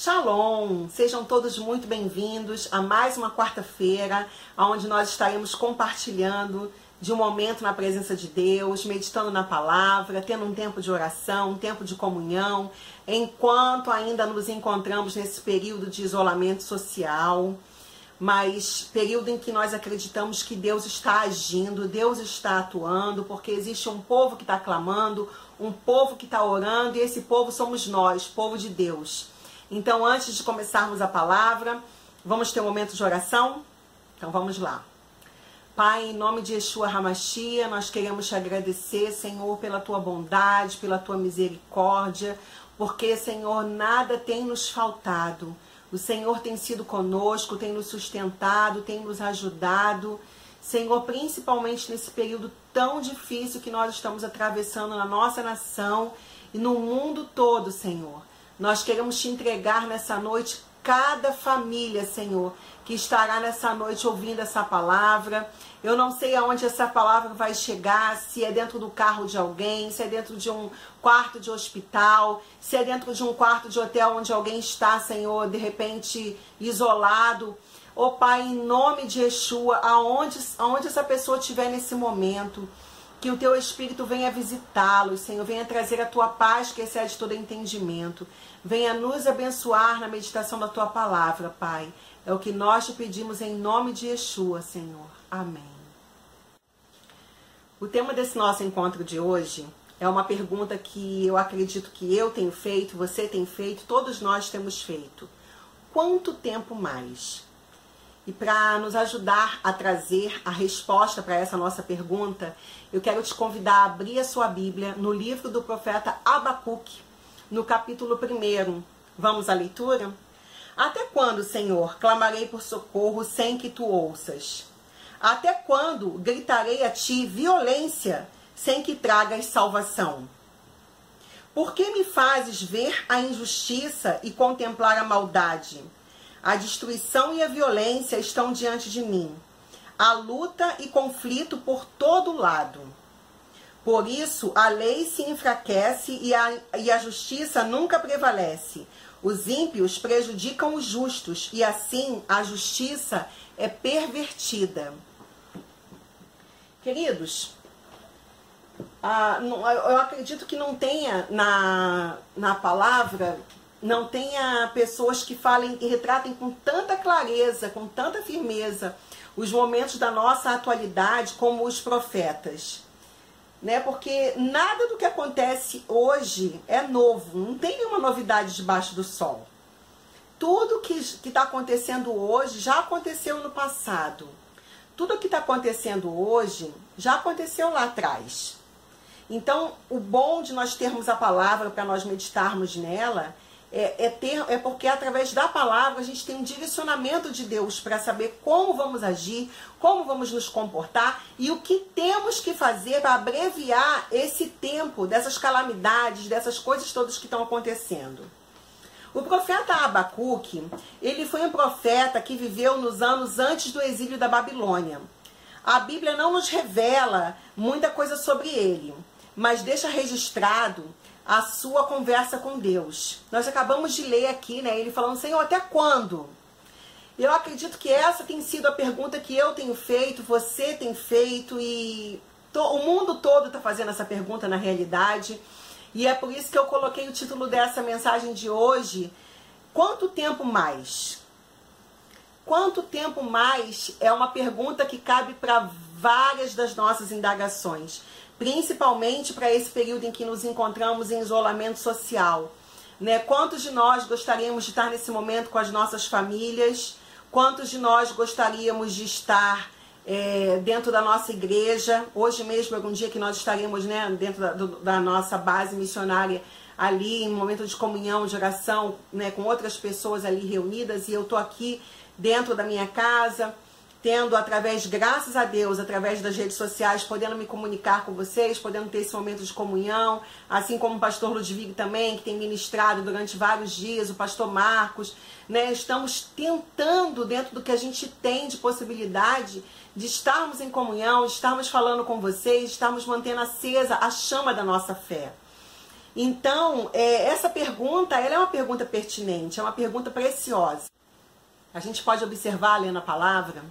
Shalom! Sejam todos muito bem-vindos a mais uma quarta-feira, onde nós estaremos compartilhando de um momento na presença de Deus, meditando na palavra, tendo um tempo de oração, um tempo de comunhão, enquanto ainda nos encontramos nesse período de isolamento social, mas período em que nós acreditamos que Deus está agindo, Deus está atuando, porque existe um povo que está clamando, um povo que está orando, e esse povo somos nós, povo de Deus. Então, antes de começarmos a palavra, vamos ter um momento de oração? Então, vamos lá. Pai, em nome de Yeshua Hamashia, nós queremos te agradecer, Senhor, pela tua bondade, pela tua misericórdia, porque, Senhor, nada tem nos faltado. O Senhor tem sido conosco, tem nos sustentado, tem nos ajudado. Senhor, principalmente nesse período tão difícil que nós estamos atravessando na nossa nação e no mundo todo, Senhor. Nós queremos te entregar nessa noite cada família, Senhor, que estará nessa noite ouvindo essa palavra. Eu não sei aonde essa palavra vai chegar, se é dentro do carro de alguém, se é dentro de um quarto de hospital, se é dentro de um quarto de hotel onde alguém está, Senhor, de repente isolado. Ô oh, Pai, em nome de Yeshua, aonde, aonde essa pessoa estiver nesse momento, que o teu Espírito venha visitá-los, Senhor, venha trazer a tua paz que excede todo entendimento. Venha nos abençoar na meditação da tua palavra, Pai. É o que nós te pedimos em nome de Yeshua, Senhor. Amém. O tema desse nosso encontro de hoje é uma pergunta que eu acredito que eu tenho feito, você tem feito, todos nós temos feito. Quanto tempo mais? E para nos ajudar a trazer a resposta para essa nossa pergunta, eu quero te convidar a abrir a sua Bíblia no livro do profeta Abacuque, no capítulo 1. Vamos à leitura? Até quando, Senhor, clamarei por socorro sem que tu ouças? Até quando gritarei a ti violência sem que tragas salvação? Por que me fazes ver a injustiça e contemplar a maldade? A destruição e a violência estão diante de mim. Há luta e conflito por todo lado. Por isso, a lei se enfraquece e a, e a justiça nunca prevalece. Os ímpios prejudicam os justos e assim a justiça é pervertida. Queridos, eu acredito que não tenha na, na palavra não tenha pessoas que falem e retratem com tanta clareza, com tanta firmeza os momentos da nossa atualidade como os profetas. Né? Porque nada do que acontece hoje é novo, não tem nenhuma novidade debaixo do sol. Tudo que está acontecendo hoje já aconteceu no passado. Tudo que está acontecendo hoje já aconteceu lá atrás. Então, o bom de nós termos a palavra para nós meditarmos nela é, é, ter, é porque através da palavra a gente tem um direcionamento de Deus para saber como vamos agir, como vamos nos comportar e o que temos que fazer para abreviar esse tempo dessas calamidades, dessas coisas todas que estão acontecendo. O profeta Abacuque, ele foi um profeta que viveu nos anos antes do exílio da Babilônia. A Bíblia não nos revela muita coisa sobre ele, mas deixa registrado a sua conversa com Deus. Nós acabamos de ler aqui, né, ele falando, Senhor, até quando? Eu acredito que essa tem sido a pergunta que eu tenho feito, você tem feito e to, o mundo todo está fazendo essa pergunta na realidade. E é por isso que eu coloquei o título dessa mensagem de hoje: Quanto tempo mais? Quanto tempo mais é uma pergunta que cabe para várias das nossas indagações principalmente para esse período em que nos encontramos em isolamento social. Né? Quantos de nós gostaríamos de estar nesse momento com as nossas famílias? Quantos de nós gostaríamos de estar é, dentro da nossa igreja? Hoje mesmo é um dia que nós estaríamos né, dentro da, do, da nossa base missionária ali em momento de comunhão, de oração, né, com outras pessoas ali reunidas e eu estou aqui dentro da minha casa tendo através, graças a Deus, através das redes sociais, podendo me comunicar com vocês, podendo ter esse momento de comunhão, assim como o pastor Ludwig também, que tem ministrado durante vários dias, o pastor Marcos, né? Estamos tentando, dentro do que a gente tem de possibilidade, de estarmos em comunhão, de estarmos falando com vocês, de estarmos mantendo acesa a chama da nossa fé. Então, é, essa pergunta, ela é uma pergunta pertinente, é uma pergunta preciosa. A gente pode observar, lendo a palavra,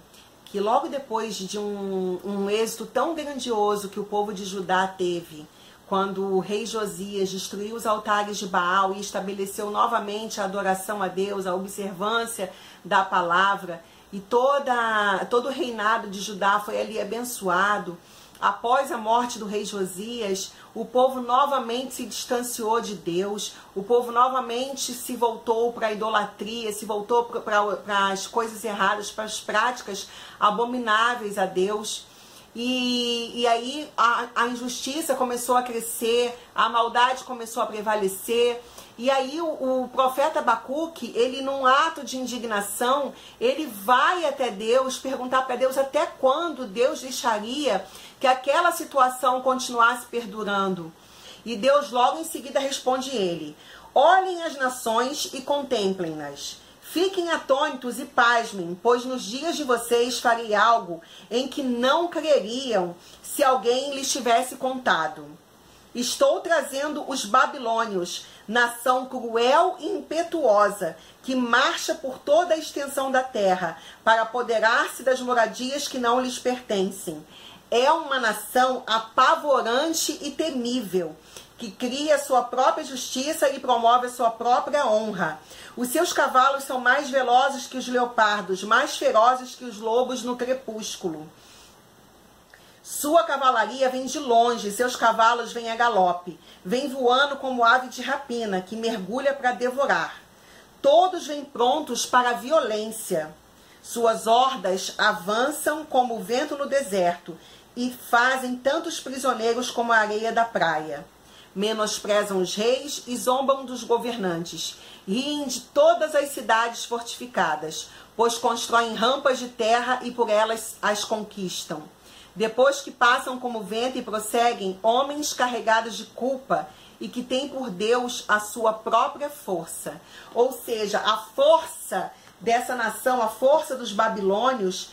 que logo depois de um, um êxito tão grandioso que o povo de Judá teve, quando o rei Josias destruiu os altares de Baal e estabeleceu novamente a adoração a Deus, a observância da palavra, e toda, todo o reinado de Judá foi ali abençoado. Após a morte do rei Josias, o povo novamente se distanciou de Deus, o povo novamente se voltou para a idolatria, se voltou para as coisas erradas, para as práticas abomináveis a Deus. E, e aí a, a injustiça começou a crescer, a maldade começou a prevalecer. E aí o, o, profeta Abacuque, ele num ato de indignação, ele vai até Deus perguntar para Deus até quando Deus deixaria que aquela situação continuasse perdurando. E Deus logo em seguida responde ele: Olhem as nações e contemplem-nas. Fiquem atônitos e pasmem, pois nos dias de vocês farei algo em que não creriam se alguém lhes tivesse contado. Estou trazendo os babilônios, nação cruel e impetuosa, que marcha por toda a extensão da terra, para apoderar-se das moradias que não lhes pertencem é uma nação apavorante e temível, que cria sua própria justiça e promove a sua própria honra. Os seus cavalos são mais velozes que os leopardos, mais ferozes que os lobos no crepúsculo. Sua cavalaria vem de longe, seus cavalos vêm a galope, vem voando como ave de rapina, que mergulha para devorar. Todos vêm prontos para a violência. Suas hordas avançam como o vento no deserto e fazem tantos prisioneiros como a areia da praia. Menosprezam os reis e zombam dos governantes. Riem de todas as cidades fortificadas, pois constroem rampas de terra e por elas as conquistam. Depois que passam como vento e prosseguem, homens carregados de culpa e que têm por Deus a sua própria força. Ou seja, a força dessa nação, a força dos babilônios,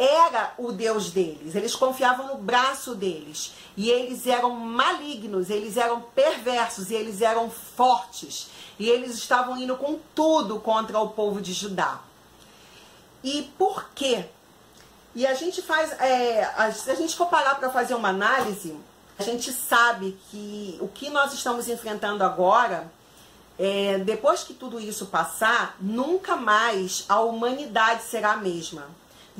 era o Deus deles. Eles confiavam no braço deles. E eles eram malignos, eles eram perversos e eles eram fortes. E eles estavam indo com tudo contra o povo de Judá. E por quê? E a gente faz, é, se a gente for parar para fazer uma análise, a gente sabe que o que nós estamos enfrentando agora, é, depois que tudo isso passar, nunca mais a humanidade será a mesma.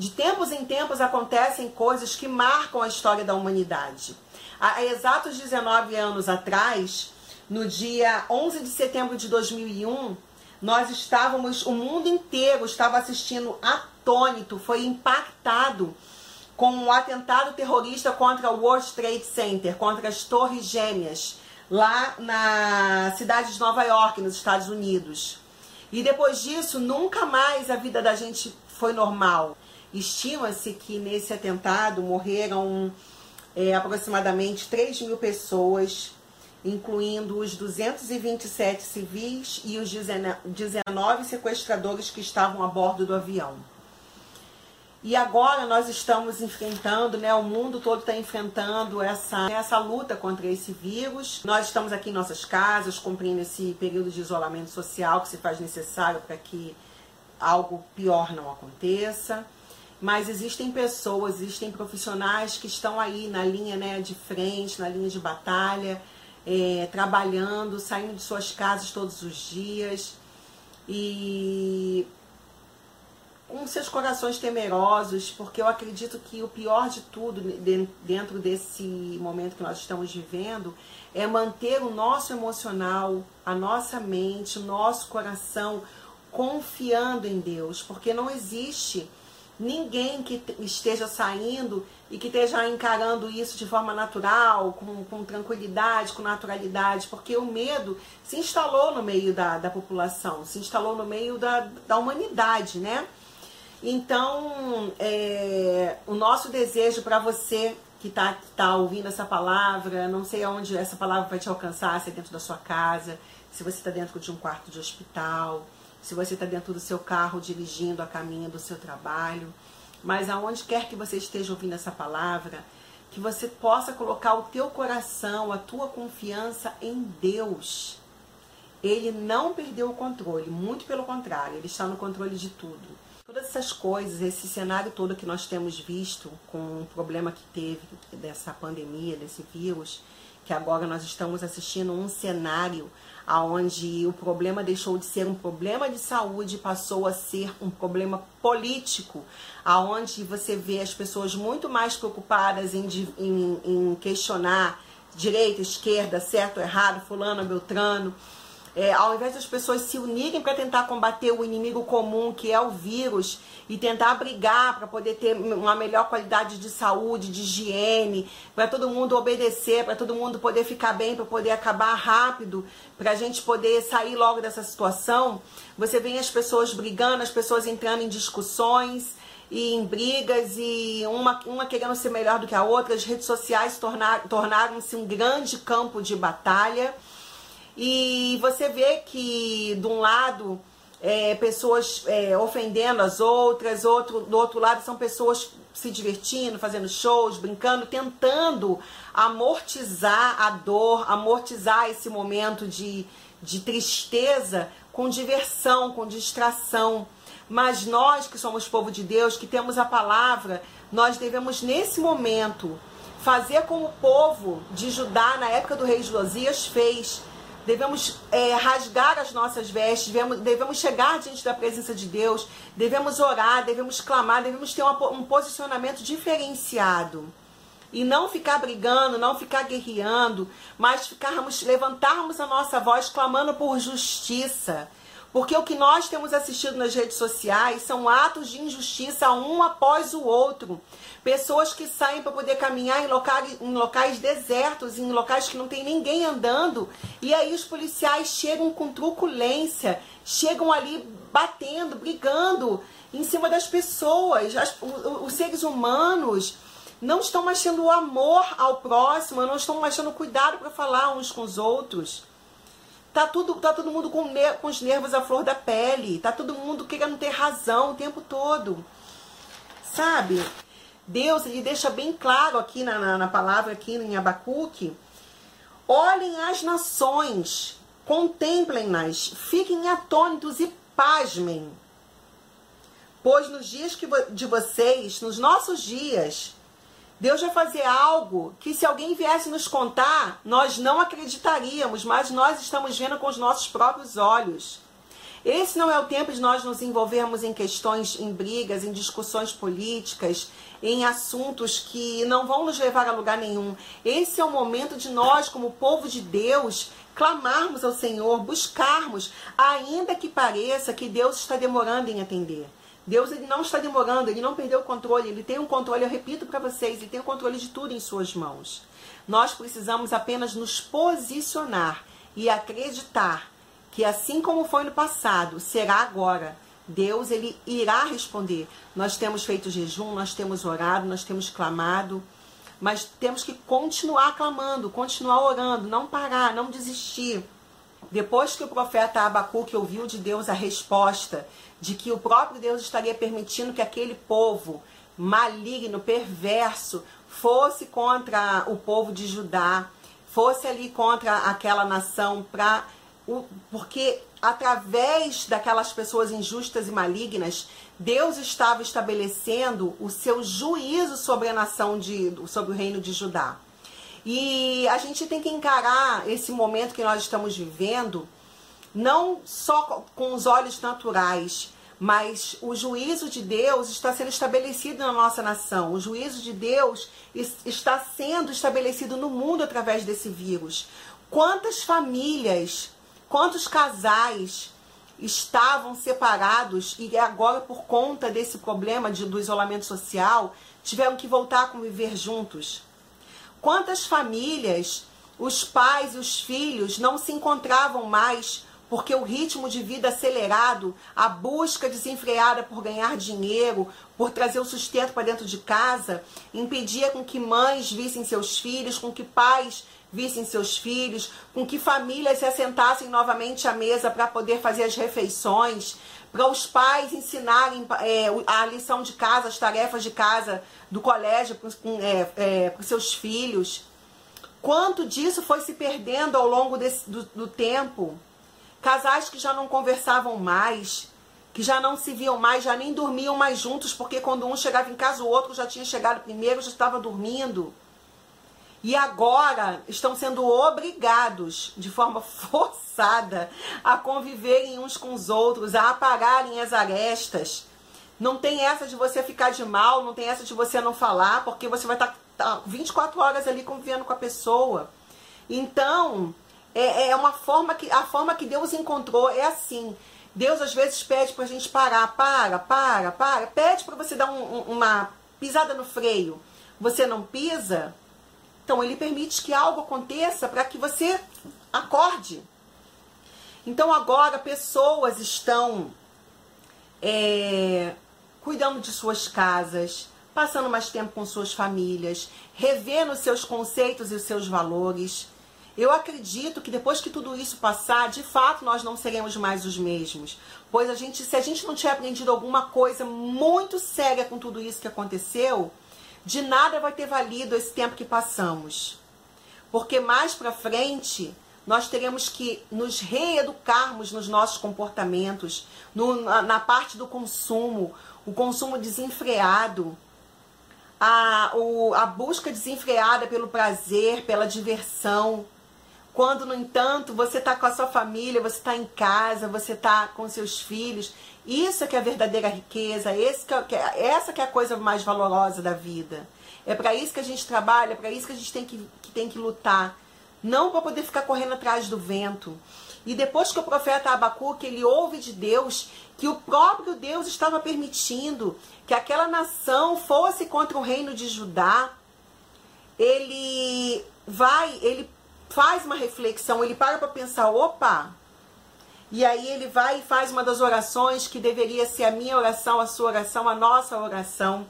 De tempos em tempos acontecem coisas que marcam a história da humanidade. Há exatos 19 anos atrás, no dia 11 de setembro de 2001, nós estávamos, o mundo inteiro estava assistindo atônito, foi impactado com um atentado terrorista contra o World Trade Center, contra as Torres Gêmeas, lá na cidade de Nova York, nos Estados Unidos. E depois disso, nunca mais a vida da gente foi normal. Estima-se que nesse atentado morreram é, aproximadamente 3 mil pessoas, incluindo os 227 civis e os 19 sequestradores que estavam a bordo do avião. E agora nós estamos enfrentando, né, o mundo todo está enfrentando essa, essa luta contra esse vírus. Nós estamos aqui em nossas casas, cumprindo esse período de isolamento social que se faz necessário para que algo pior não aconteça mas existem pessoas, existem profissionais que estão aí na linha né, de frente, na linha de batalha, é, trabalhando, saindo de suas casas todos os dias. E com seus corações temerosos, porque eu acredito que o pior de tudo dentro desse momento que nós estamos vivendo é manter o nosso emocional, a nossa mente, o nosso coração confiando em Deus, porque não existe ninguém que esteja saindo e que esteja encarando isso de forma natural, com, com tranquilidade, com naturalidade, porque o medo se instalou no meio da, da população, se instalou no meio da, da humanidade, né? Então, é, o nosso desejo para você que está tá ouvindo essa palavra, não sei aonde essa palavra vai te alcançar, se é dentro da sua casa, se você está dentro de um quarto de hospital, se você está dentro do seu carro dirigindo a caminho do seu trabalho, mas aonde quer que você esteja ouvindo essa palavra, que você possa colocar o teu coração, a tua confiança em Deus. Ele não perdeu o controle, muito pelo contrário, ele está no controle de tudo. Todas essas coisas, esse cenário todo que nós temos visto com o problema que teve dessa pandemia, desse vírus, que agora nós estamos assistindo um cenário aonde o problema deixou de ser um problema de saúde passou a ser um problema político, aonde você vê as pessoas muito mais preocupadas em, em, em questionar direita, esquerda, certo, errado, fulano, beltrano, é, ao invés das pessoas se unirem para tentar combater o inimigo comum, que é o vírus, e tentar brigar para poder ter uma melhor qualidade de saúde, de higiene, para todo mundo obedecer, para todo mundo poder ficar bem, para poder acabar rápido, para a gente poder sair logo dessa situação, você vê as pessoas brigando, as pessoas entrando em discussões e em brigas e uma, uma querendo ser melhor do que a outra. As redes sociais tornar, tornaram-se um grande campo de batalha. E você vê que, de um lado, é, pessoas é, ofendendo as outras, outro, do outro lado são pessoas se divertindo, fazendo shows, brincando, tentando amortizar a dor, amortizar esse momento de, de tristeza com diversão, com distração. Mas nós que somos povo de Deus, que temos a palavra, nós devemos nesse momento fazer como o povo de Judá na época do rei Josias fez devemos é, rasgar as nossas vestes, devemos, devemos chegar diante da presença de Deus, devemos orar, devemos clamar, devemos ter uma, um posicionamento diferenciado. E não ficar brigando, não ficar guerreando, mas ficarmos, levantarmos a nossa voz clamando por justiça. Porque o que nós temos assistido nas redes sociais são atos de injustiça um após o outro. Pessoas que saem para poder caminhar em locais, em locais desertos, em locais que não tem ninguém andando. E aí os policiais chegam com truculência, chegam ali batendo, brigando em cima das pessoas. As, os, seres humanos não estão mais tendo amor ao próximo, não estão tendo cuidado para falar uns com os outros. Tá, tudo, tá todo mundo com, com os nervos à flor da pele. Tá todo mundo querendo ter razão o tempo todo. Sabe? Deus ele deixa bem claro aqui na, na, na palavra, aqui em Abacuque. Olhem as nações, contemplem-nas, fiquem atônitos e pasmem. Pois nos dias que, de vocês, nos nossos dias, Deus vai fazer algo que se alguém viesse nos contar, nós não acreditaríamos, mas nós estamos vendo com os nossos próprios olhos. Esse não é o tempo de nós nos envolvermos em questões, em brigas, em discussões políticas, em assuntos que não vão nos levar a lugar nenhum. Esse é o momento de nós, como povo de Deus, clamarmos ao Senhor, buscarmos, ainda que pareça que Deus está demorando em atender. Deus ele não está demorando, ele não perdeu o controle, ele tem um controle, eu repito para vocês, ele tem o controle de tudo em suas mãos. Nós precisamos apenas nos posicionar e acreditar que assim como foi no passado, será agora. Deus ele irá responder. Nós temos feito jejum, nós temos orado, nós temos clamado, mas temos que continuar clamando, continuar orando, não parar, não desistir. Depois que o profeta Abacuque ouviu de Deus a resposta de que o próprio Deus estaria permitindo que aquele povo maligno, perverso, fosse contra o povo de Judá, fosse ali contra aquela nação para porque através daquelas pessoas injustas e malignas, Deus estava estabelecendo o seu juízo sobre a nação de sobre o reino de Judá. E a gente tem que encarar esse momento que nós estamos vivendo não só com os olhos naturais, mas o juízo de Deus está sendo estabelecido na nossa nação. O juízo de Deus está sendo estabelecido no mundo através desse vírus. Quantas famílias, quantos casais estavam separados e agora, por conta desse problema de, do isolamento social, tiveram que voltar a conviver juntos? Quantas famílias, os pais e os filhos não se encontravam mais porque o ritmo de vida acelerado, a busca desenfreada por ganhar dinheiro, por trazer o sustento para dentro de casa, impedia com que mães vissem seus filhos, com que pais vissem seus filhos, com que famílias se assentassem novamente à mesa para poder fazer as refeições, para os pais ensinarem é, a lição de casa, as tarefas de casa do colégio para é, é, os seus filhos. Quanto disso foi se perdendo ao longo desse, do, do tempo? Casais que já não conversavam mais, que já não se viam mais, já nem dormiam mais juntos, porque quando um chegava em casa, o outro já tinha chegado primeiro, já estava dormindo. E agora estão sendo obrigados, de forma forçada, a conviverem uns com os outros, a apararem as arestas. Não tem essa de você ficar de mal, não tem essa de você não falar, porque você vai estar tá 24 horas ali convivendo com a pessoa. Então, é, é uma forma que a forma que Deus encontrou é assim. Deus às vezes pede para a gente parar, para, para, para, pede para você dar um, uma pisada no freio. Você não pisa, então ele permite que algo aconteça para que você acorde. Então agora pessoas estão é, cuidando de suas casas, passando mais tempo com suas famílias, revendo seus conceitos e seus valores. Eu acredito que depois que tudo isso passar, de fato nós não seremos mais os mesmos. Pois a gente, se a gente não tiver aprendido alguma coisa muito séria com tudo isso que aconteceu, de nada vai ter valido esse tempo que passamos. Porque mais para frente nós teremos que nos reeducarmos nos nossos comportamentos, no, na, na parte do consumo, o consumo desenfreado, a, o, a busca desenfreada pelo prazer, pela diversão quando, no entanto, você está com a sua família, você está em casa, você está com seus filhos, isso é que é a verdadeira riqueza, esse que é, essa que é a coisa mais valorosa da vida. É para isso que a gente trabalha, é para isso que a gente tem que, que, tem que lutar. Não para poder ficar correndo atrás do vento. E depois que o profeta Abacuque, ele ouve de Deus que o próprio Deus estava permitindo que aquela nação fosse contra o reino de Judá, ele vai, ele faz uma reflexão, ele para para pensar, opa! E aí ele vai e faz uma das orações que deveria ser a minha oração, a sua oração, a nossa oração.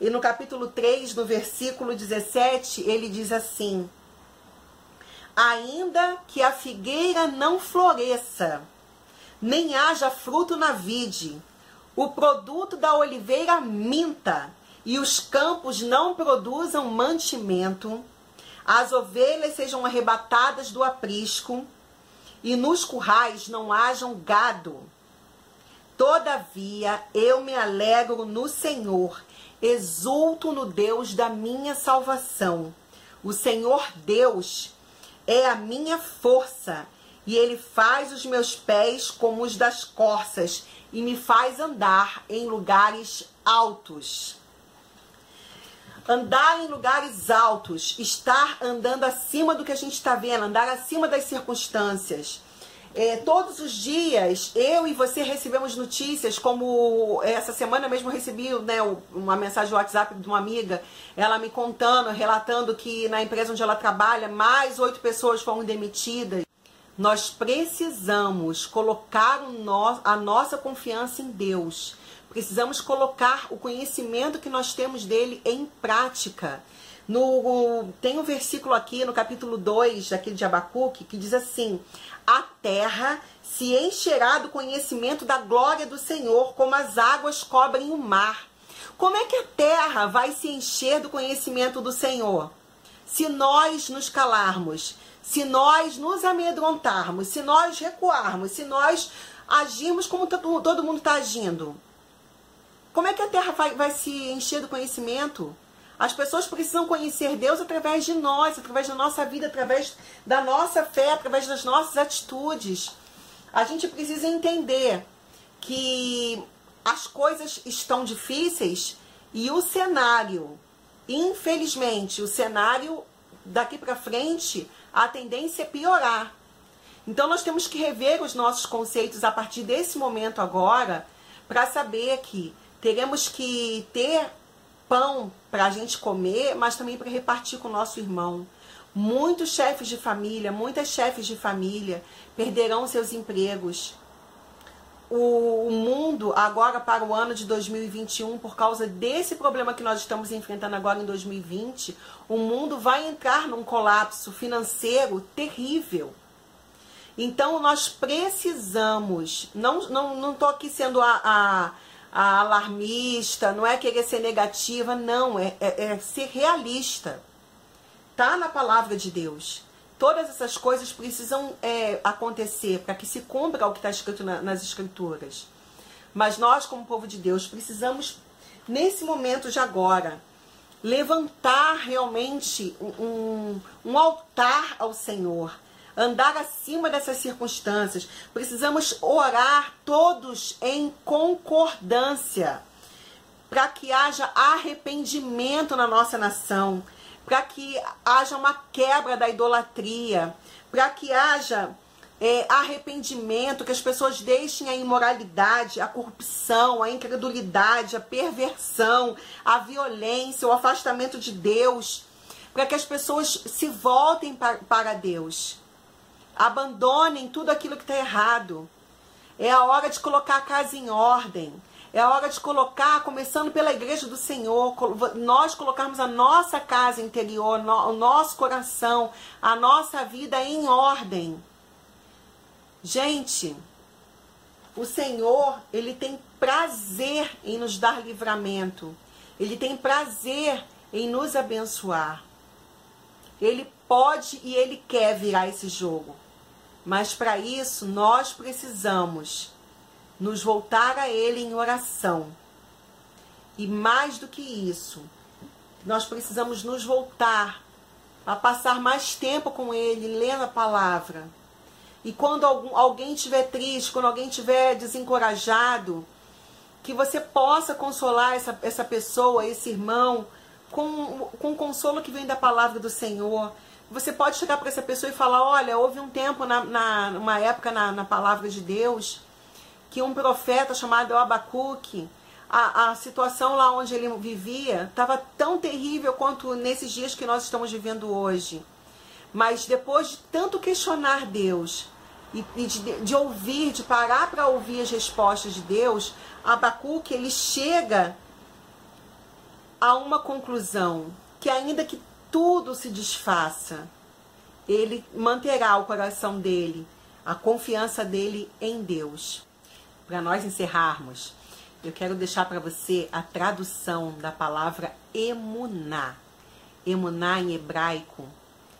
E no capítulo 3, no versículo 17, ele diz assim: Ainda que a figueira não floresça, nem haja fruto na vide, o produto da oliveira minta, e os campos não produzam mantimento, as ovelhas sejam arrebatadas do aprisco, e nos currais não hajam gado. Todavia eu me alegro no Senhor, exulto no Deus da minha salvação. O Senhor Deus é a minha força, e ele faz os meus pés como os das corças, e me faz andar em lugares altos andar em lugares altos, estar andando acima do que a gente está vendo, andar acima das circunstâncias. É, todos os dias, eu e você recebemos notícias, como essa semana mesmo recebi né, uma mensagem no WhatsApp de uma amiga, ela me contando, relatando que na empresa onde ela trabalha, mais oito pessoas foram demitidas. Nós precisamos colocar no, a nossa confiança em Deus Precisamos colocar o conhecimento que nós temos dele em prática. No, tem um versículo aqui no capítulo 2 daquele de Abacuque que diz assim: A terra se encherá do conhecimento da glória do Senhor, como as águas cobrem o mar. Como é que a terra vai se encher do conhecimento do Senhor? Se nós nos calarmos, se nós nos amedrontarmos, se nós recuarmos, se nós agirmos como todo mundo está agindo. Como é que a terra vai, vai se encher do conhecimento? As pessoas precisam conhecer Deus através de nós, através da nossa vida, através da nossa fé, através das nossas atitudes. A gente precisa entender que as coisas estão difíceis e o cenário, infelizmente, o cenário daqui para frente, a tendência é piorar. Então nós temos que rever os nossos conceitos a partir desse momento agora, para saber que teremos que ter pão para a gente comer, mas também para repartir com o nosso irmão. Muitos chefes de família, muitas chefes de família perderão seus empregos. O, mundo, agora para o ano de 2021, por causa desse problema que nós estamos enfrentando agora em 2020, o mundo vai entrar num colapso financeiro terrível. Então nós precisamos, não estou não, não aqui sendo a, a, alarmista, não é querer ser negativa, não, é, é, é ser realista. Tá na palavra de Deus. Todas essas coisas precisam é, acontecer para que se cumpra o que está escrito na, nas escrituras. Mas nós, como povo de Deus, precisamos, nesse momento de agora, levantar realmente um, um altar ao Senhor andar acima dessas circunstâncias. Precisamos orar todos em concordância para que haja arrependimento na nossa nação, para que haja uma quebra da idolatria, para que haja é, arrependimento, que as pessoas deixem a imoralidade, a corrupção, a incredulidade, a perversão, a violência, o afastamento de Deus, para que as pessoas se voltem para, para Deus. Abandonem tudo aquilo que está errado. É a hora de colocar a casa em ordem. É a hora de colocar, começando pela igreja do Senhor, nós colocarmos a nossa casa interior, o nosso coração, a nossa vida em ordem. Gente, o Senhor, ele tem prazer em nos dar livramento. Ele tem prazer em nos abençoar. Ele pode e ele quer virar esse jogo. Mas para isso nós precisamos nos voltar a Ele em oração. E mais do que isso, nós precisamos nos voltar a passar mais tempo com Ele, lendo a palavra. E quando algum, alguém estiver triste, quando alguém estiver desencorajado, que você possa consolar essa, essa pessoa, esse irmão, com, com o consolo que vem da palavra do Senhor. Você pode chegar para essa pessoa e falar: olha, houve um tempo, na, na uma época na, na palavra de Deus, que um profeta chamado Abacuque, a, a situação lá onde ele vivia estava tão terrível quanto nesses dias que nós estamos vivendo hoje. Mas depois de tanto questionar Deus e, e de, de, ouvir, de parar para ouvir as respostas de Deus, Abacuque ele chega a uma conclusão que ainda que tudo se desfaça, ele manterá o coração dele, a confiança dele em Deus. Para nós encerrarmos, eu quero deixar para você a tradução da palavra emuná. Emuná em hebraico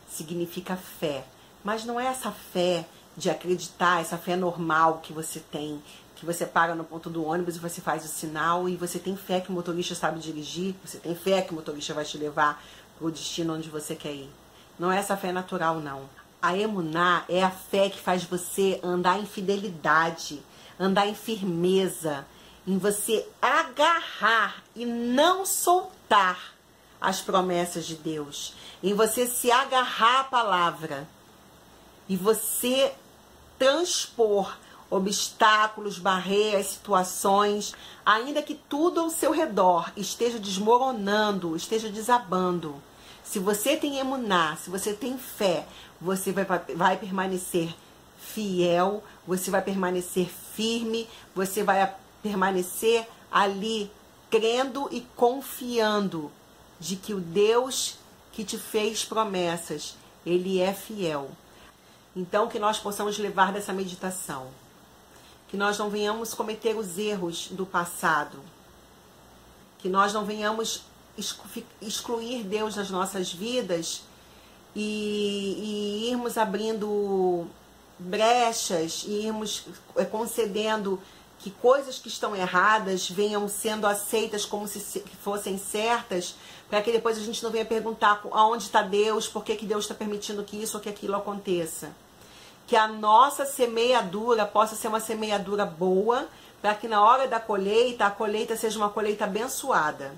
significa fé, mas não é essa fé de acreditar, essa fé normal que você tem, que você para no ponto do ônibus e você faz o sinal e você tem fé que o motorista sabe dirigir, você tem fé que o motorista vai te levar para o destino onde você quer ir. Não é essa fé natural, não. A emuná é a fé que faz você andar em fidelidade, andar em firmeza, em você agarrar e não soltar as promessas de Deus, em você se agarrar à palavra e você transpor obstáculos, barreiras, situações, ainda que tudo ao seu redor esteja desmoronando, esteja desabando. Se você tem emuná, se você tem fé, você vai, vai permanecer fiel, você vai permanecer firme, você vai permanecer ali crendo e confiando de que o Deus que te fez promessas, ele é fiel. Então que nós possamos levar dessa meditação que nós não venhamos cometer os erros do passado, que nós não venhamos excluir Deus das nossas vidas e, e irmos abrindo brechas e irmos é, concedendo que coisas que estão erradas venham sendo aceitas como se fossem certas, para que depois a gente não venha perguntar aonde está Deus, por que, que Deus está permitindo que isso ou que aquilo aconteça que a nossa semeadura possa ser uma semeadura boa, para que na hora da colheita, a colheita seja uma colheita abençoada.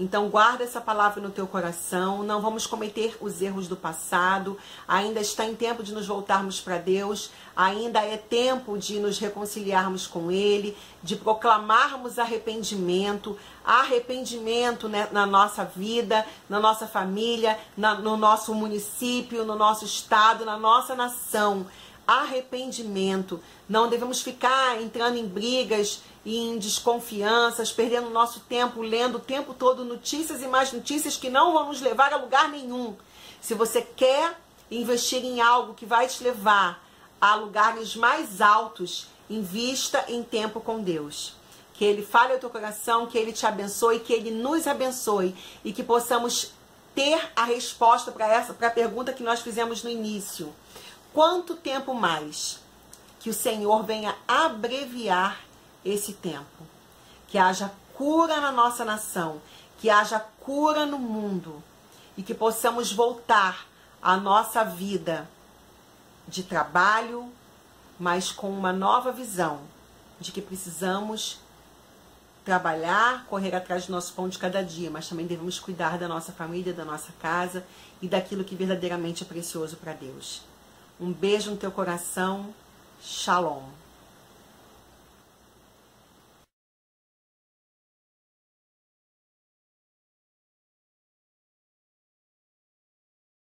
Então guarda essa palavra no teu coração, não vamos cometer os erros do passado. Ainda está em tempo de nos voltarmos para Deus, ainda é tempo de nos reconciliarmos com ele, de proclamarmos arrependimento, arrependimento né, na nossa vida, na nossa família, na, no nosso município, no nosso estado, na nossa nação arrependimento. Não devemos ficar entrando em brigas e em desconfianças, perdendo nosso tempo lendo o tempo todo notícias e mais notícias que não vão nos levar a lugar nenhum. Se você quer investir em algo que vai te levar a lugares mais altos, invista em tempo com Deus. Que Ele fale ao teu coração, que Ele te abençoe, que Ele nos abençoe e que possamos ter a resposta para essa para a pergunta que nós fizemos no início. Quanto tempo mais que o Senhor venha abreviar esse tempo? Que haja cura na nossa nação, que haja cura no mundo e que possamos voltar à nossa vida de trabalho, mas com uma nova visão de que precisamos trabalhar, correr atrás do nosso pão de cada dia, mas também devemos cuidar da nossa família, da nossa casa e daquilo que verdadeiramente é precioso para Deus. Um beijo no teu coração. Shalom.